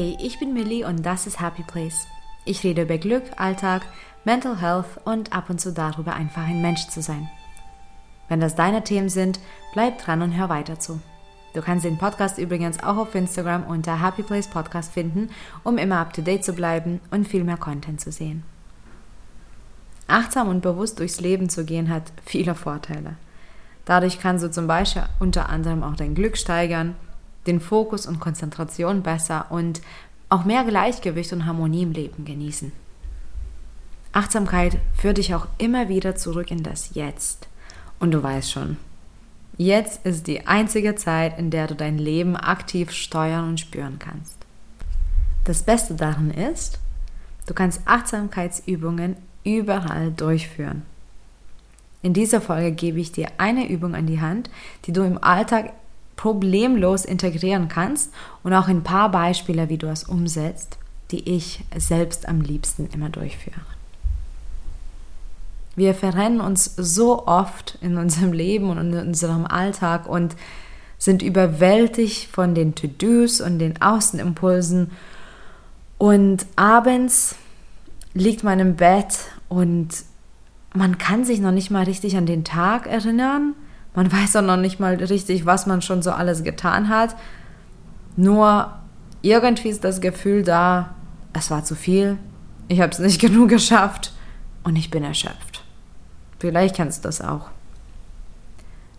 Hey, ich bin Millie und das ist Happy Place. Ich rede über Glück, Alltag, Mental Health und ab und zu darüber, einfach ein Mensch zu sein. Wenn das deine Themen sind, bleib dran und hör weiter zu. Du kannst den Podcast übrigens auch auf Instagram unter Happy Place Podcast finden, um immer up to date zu bleiben und viel mehr Content zu sehen. Achtsam und bewusst durchs Leben zu gehen hat viele Vorteile. Dadurch kannst du zum Beispiel unter anderem auch dein Glück steigern, den Fokus und Konzentration besser und auch mehr Gleichgewicht und Harmonie im Leben genießen. Achtsamkeit führt dich auch immer wieder zurück in das Jetzt. Und du weißt schon, jetzt ist die einzige Zeit, in der du dein Leben aktiv steuern und spüren kannst. Das Beste daran ist, du kannst Achtsamkeitsübungen überall durchführen. In dieser Folge gebe ich dir eine Übung an die Hand, die du im Alltag problemlos integrieren kannst und auch ein paar Beispiele, wie du es umsetzt, die ich selbst am liebsten immer durchführe. Wir verrennen uns so oft in unserem Leben und in unserem Alltag und sind überwältigt von den To-Dos und den Außenimpulsen. Und abends liegt man im Bett und man kann sich noch nicht mal richtig an den Tag erinnern. Man weiß auch noch nicht mal richtig, was man schon so alles getan hat. Nur irgendwie ist das Gefühl da, es war zu viel, ich habe es nicht genug geschafft und ich bin erschöpft. Vielleicht kennst du das auch.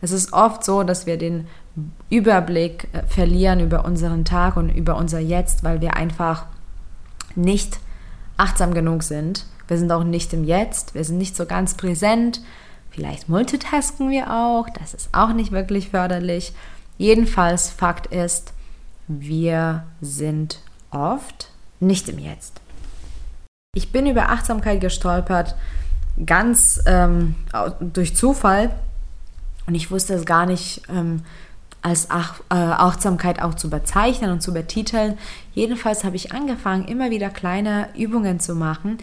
Es ist oft so, dass wir den Überblick äh, verlieren über unseren Tag und über unser Jetzt, weil wir einfach nicht achtsam genug sind. Wir sind auch nicht im Jetzt, wir sind nicht so ganz präsent. Vielleicht multitasken wir auch, das ist auch nicht wirklich förderlich. Jedenfalls, Fakt ist, wir sind oft nicht im Jetzt. Ich bin über Achtsamkeit gestolpert, ganz ähm, durch Zufall. Und ich wusste es gar nicht ähm, als Ach äh, Achtsamkeit auch zu bezeichnen und zu betiteln. Jedenfalls habe ich angefangen, immer wieder kleine Übungen zu machen,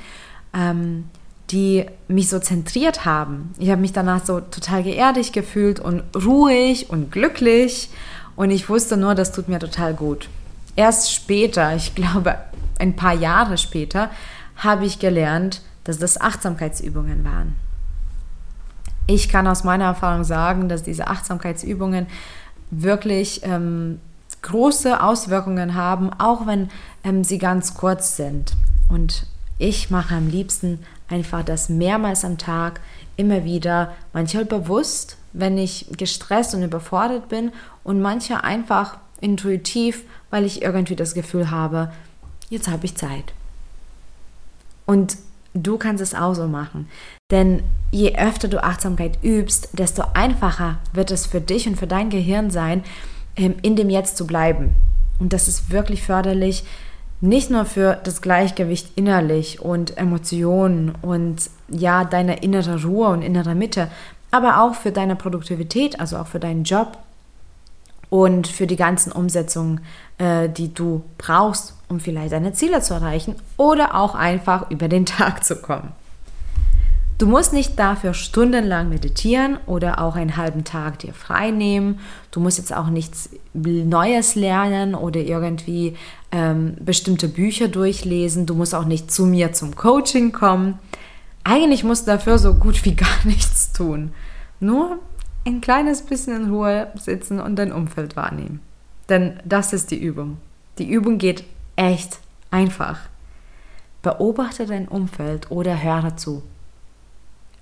ähm, die mich so zentriert haben. Ich habe mich danach so total geerdigt gefühlt und ruhig und glücklich. Und ich wusste nur, das tut mir total gut. Erst später, ich glaube ein paar Jahre später, habe ich gelernt, dass das Achtsamkeitsübungen waren. Ich kann aus meiner Erfahrung sagen, dass diese Achtsamkeitsübungen wirklich ähm, große Auswirkungen haben, auch wenn ähm, sie ganz kurz sind. Und ich mache am liebsten einfach das mehrmals am Tag, immer wieder, manchmal bewusst, wenn ich gestresst und überfordert bin und manche einfach intuitiv, weil ich irgendwie das Gefühl habe, jetzt habe ich Zeit. Und Du kannst es auch so machen. Denn je öfter du Achtsamkeit übst, desto einfacher wird es für dich und für dein Gehirn sein, ähm, in dem Jetzt zu bleiben. Und das ist wirklich förderlich, nicht nur für das Gleichgewicht innerlich und Emotionen und ja, deine innere Ruhe und innere Mitte, aber auch für deine Produktivität, also auch für deinen Job und für die ganzen Umsetzungen, äh, die du brauchst, um vielleicht deine Ziele zu erreichen oder auch einfach über den Tag zu kommen. Du musst nicht dafür stundenlang meditieren oder auch einen halben Tag dir frei nehmen. Du musst jetzt auch nichts Neues lernen oder irgendwie ähm, bestimmte Bücher durchlesen. Du musst auch nicht zu mir zum Coaching kommen. Eigentlich musst du dafür so gut wie gar nichts tun. Nur ein kleines bisschen in Ruhe sitzen und dein Umfeld wahrnehmen. Denn das ist die Übung. Die Übung geht echt einfach. Beobachte dein Umfeld oder höre zu.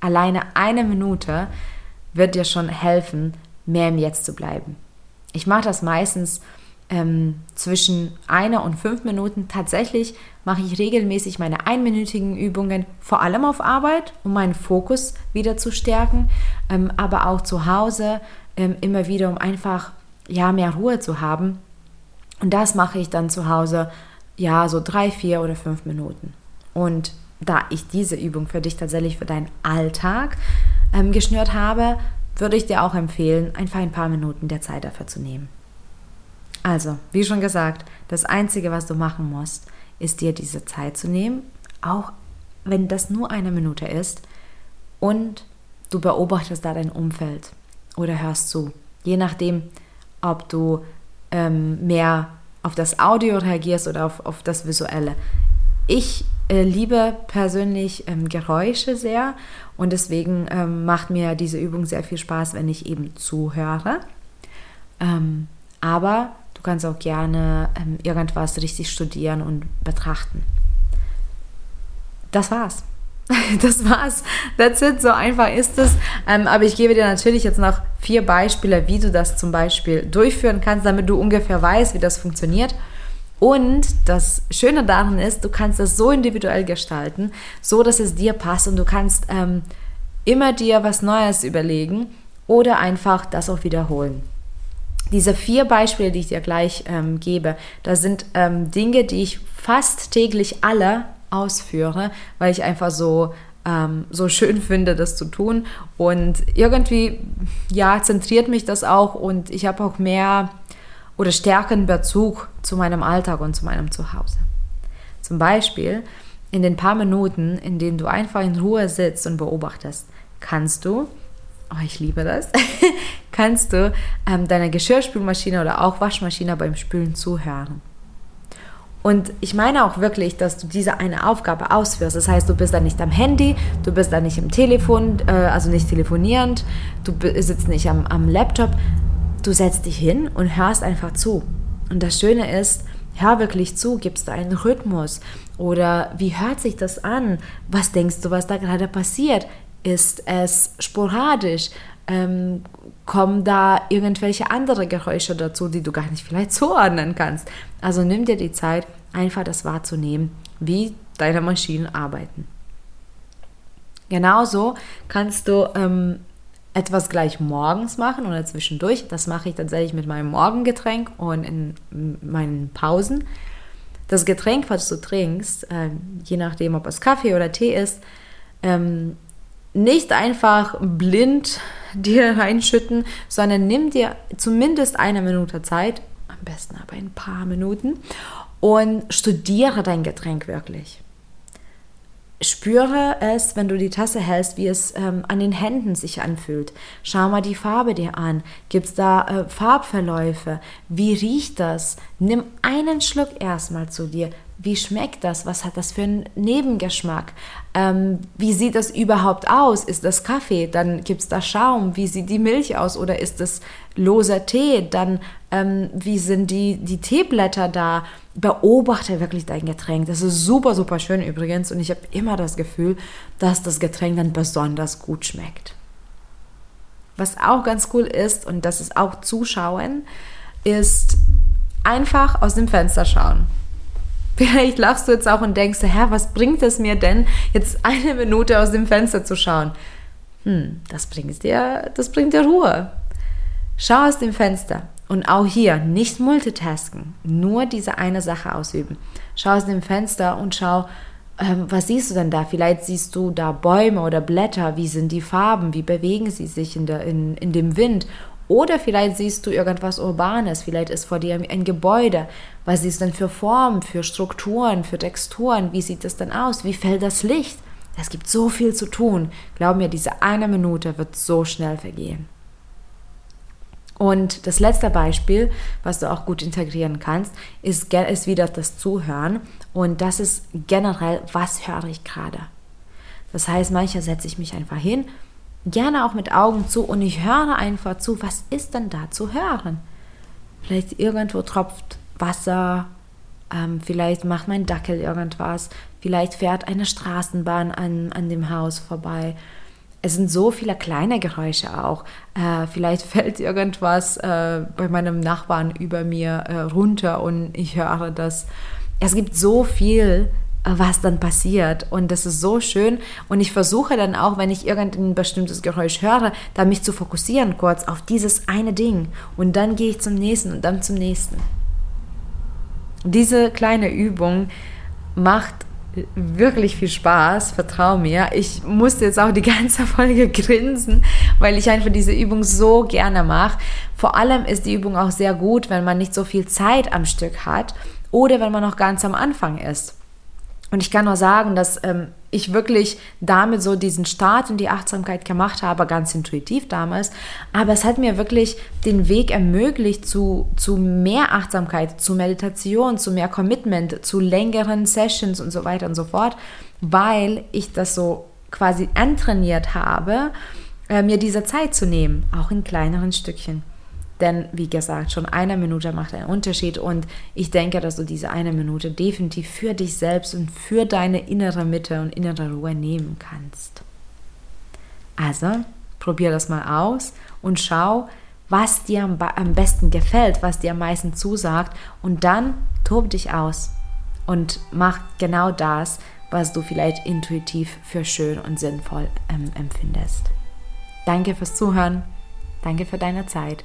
Alleine eine Minute wird dir schon helfen, mehr im Jetzt zu bleiben. Ich mache das meistens ähm, zwischen einer und fünf Minuten. Tatsächlich mache ich regelmäßig meine einminütigen Übungen, vor allem auf Arbeit, um meinen Fokus wieder zu stärken, ähm, aber auch zu Hause ähm, immer wieder, um einfach ja mehr Ruhe zu haben. Und das mache ich dann zu Hause ja so drei, vier oder fünf Minuten. Und da ich diese Übung für dich tatsächlich für deinen Alltag ähm, geschnürt habe, würde ich dir auch empfehlen, einfach ein paar Minuten der Zeit dafür zu nehmen. Also, wie schon gesagt, das Einzige, was du machen musst, ist dir diese Zeit zu nehmen, auch wenn das nur eine Minute ist, und du beobachtest da dein Umfeld oder hörst zu. Je nachdem, ob du ähm, mehr auf das Audio reagierst oder auf, auf das Visuelle. Ich äh, liebe persönlich ähm, Geräusche sehr und deswegen ähm, macht mir diese Übung sehr viel Spaß, wenn ich eben zuhöre. Ähm, aber du kannst auch gerne ähm, irgendwas richtig studieren und betrachten. Das war's. Das war's. That's it. So einfach ist es. Ähm, aber ich gebe dir natürlich jetzt noch vier Beispiele, wie du das zum Beispiel durchführen kannst, damit du ungefähr weißt, wie das funktioniert. Und das Schöne daran ist, du kannst das so individuell gestalten, so dass es dir passt und du kannst ähm, immer dir was Neues überlegen oder einfach das auch wiederholen. Diese vier Beispiele, die ich dir gleich ähm, gebe, das sind ähm, Dinge, die ich fast täglich alle ausführe, weil ich einfach so ähm, so schön finde, das zu tun. Und irgendwie, ja, zentriert mich das auch und ich habe auch mehr oder stärkeren Bezug zu meinem Alltag und zu meinem Zuhause. Zum Beispiel in den paar Minuten, in denen du einfach in Ruhe sitzt und beobachtest, kannst du, oh, ich liebe das, kannst du ähm, deiner Geschirrspülmaschine oder auch Waschmaschine beim Spülen zuhören. Und ich meine auch wirklich, dass du diese eine Aufgabe ausführst. Das heißt, du bist dann nicht am Handy, du bist dann nicht im Telefon, äh, also nicht telefonierend, du sitzt nicht am, am Laptop. Du setzt dich hin und hörst einfach zu. Und das Schöne ist, hör wirklich zu, gibst du einen Rhythmus oder wie hört sich das an? Was denkst du, was da gerade passiert? Ist es sporadisch? Ähm, kommen da irgendwelche andere Geräusche dazu, die du gar nicht vielleicht zuordnen kannst? Also nimm dir die Zeit, einfach das wahrzunehmen, wie deine Maschinen arbeiten. Genauso kannst du ähm, etwas gleich morgens machen oder zwischendurch. Das mache ich tatsächlich mit meinem Morgengetränk und in meinen Pausen. Das Getränk, was du trinkst, äh, je nachdem, ob es Kaffee oder Tee ist, ähm, nicht einfach blind dir reinschütten, sondern nimm dir zumindest eine Minute Zeit, am besten aber ein paar Minuten, und studiere dein Getränk wirklich. Spüre es, wenn du die Tasse hältst, wie es ähm, an den Händen sich anfühlt. Schau mal die Farbe dir an. Gibt es da äh, Farbverläufe? Wie riecht das? Nimm einen Schluck erstmal zu dir. Wie schmeckt das? Was hat das für einen Nebengeschmack? Ähm, wie sieht das überhaupt aus? Ist das Kaffee? Dann gibt es da Schaum. Wie sieht die Milch aus? Oder ist es loser Tee? Dann ähm, wie sind die, die Teeblätter da? beobachte wirklich dein Getränk. Das ist super, super schön übrigens und ich habe immer das Gefühl, dass das Getränk dann besonders gut schmeckt. Was auch ganz cool ist und das ist auch Zuschauen, ist einfach aus dem Fenster schauen. Vielleicht lachst du jetzt auch und denkst, hä, was bringt es mir denn, jetzt eine Minute aus dem Fenster zu schauen? Hm, das bringt dir, das bringt dir Ruhe. Schau aus dem Fenster. Und auch hier nicht multitasken, nur diese eine Sache ausüben. Schau aus dem Fenster und schau, ähm, was siehst du denn da? Vielleicht siehst du da Bäume oder Blätter, wie sind die Farben, wie bewegen sie sich in, der, in, in dem Wind? Oder vielleicht siehst du irgendwas Urbanes, vielleicht ist vor dir ein Gebäude. Was du denn für Formen, für Strukturen, für Texturen? Wie sieht das denn aus? Wie fällt das Licht? Es gibt so viel zu tun. Glaub mir, diese eine Minute wird so schnell vergehen. Und das letzte Beispiel, was du auch gut integrieren kannst, ist, ist wieder das Zuhören. Und das ist generell, was höre ich gerade? Das heißt, manchmal setze ich mich einfach hin, gerne auch mit Augen zu und ich höre einfach zu, was ist denn da zu hören? Vielleicht irgendwo tropft Wasser, ähm, vielleicht macht mein Dackel irgendwas, vielleicht fährt eine Straßenbahn an, an dem Haus vorbei es sind so viele kleine Geräusche auch. Äh, vielleicht fällt irgendwas äh, bei meinem Nachbarn über mir äh, runter und ich höre das. Es gibt so viel, was dann passiert und das ist so schön und ich versuche dann auch, wenn ich irgendein bestimmtes Geräusch höre, da mich zu fokussieren kurz auf dieses eine Ding und dann gehe ich zum nächsten und dann zum nächsten. Diese kleine Übung macht wirklich viel Spaß, vertrau mir. Ich musste jetzt auch die ganze Folge grinsen, weil ich einfach diese Übung so gerne mache. Vor allem ist die Übung auch sehr gut, wenn man nicht so viel Zeit am Stück hat oder wenn man noch ganz am Anfang ist. Und ich kann nur sagen, dass ähm, ich wirklich damit so diesen Start in die Achtsamkeit gemacht habe, ganz intuitiv damals. Aber es hat mir wirklich den Weg ermöglicht zu, zu mehr Achtsamkeit, zu Meditation, zu mehr Commitment, zu längeren Sessions und so weiter und so fort, weil ich das so quasi antrainiert habe, äh, mir diese Zeit zu nehmen, auch in kleineren Stückchen. Denn wie gesagt, schon eine Minute macht einen Unterschied und ich denke, dass du diese eine Minute definitiv für dich selbst und für deine innere Mitte und innere Ruhe nehmen kannst. Also, probier das mal aus und schau, was dir am, am besten gefällt, was dir am meisten zusagt und dann tob dich aus und mach genau das, was du vielleicht intuitiv für schön und sinnvoll ähm, empfindest. Danke fürs Zuhören, danke für deine Zeit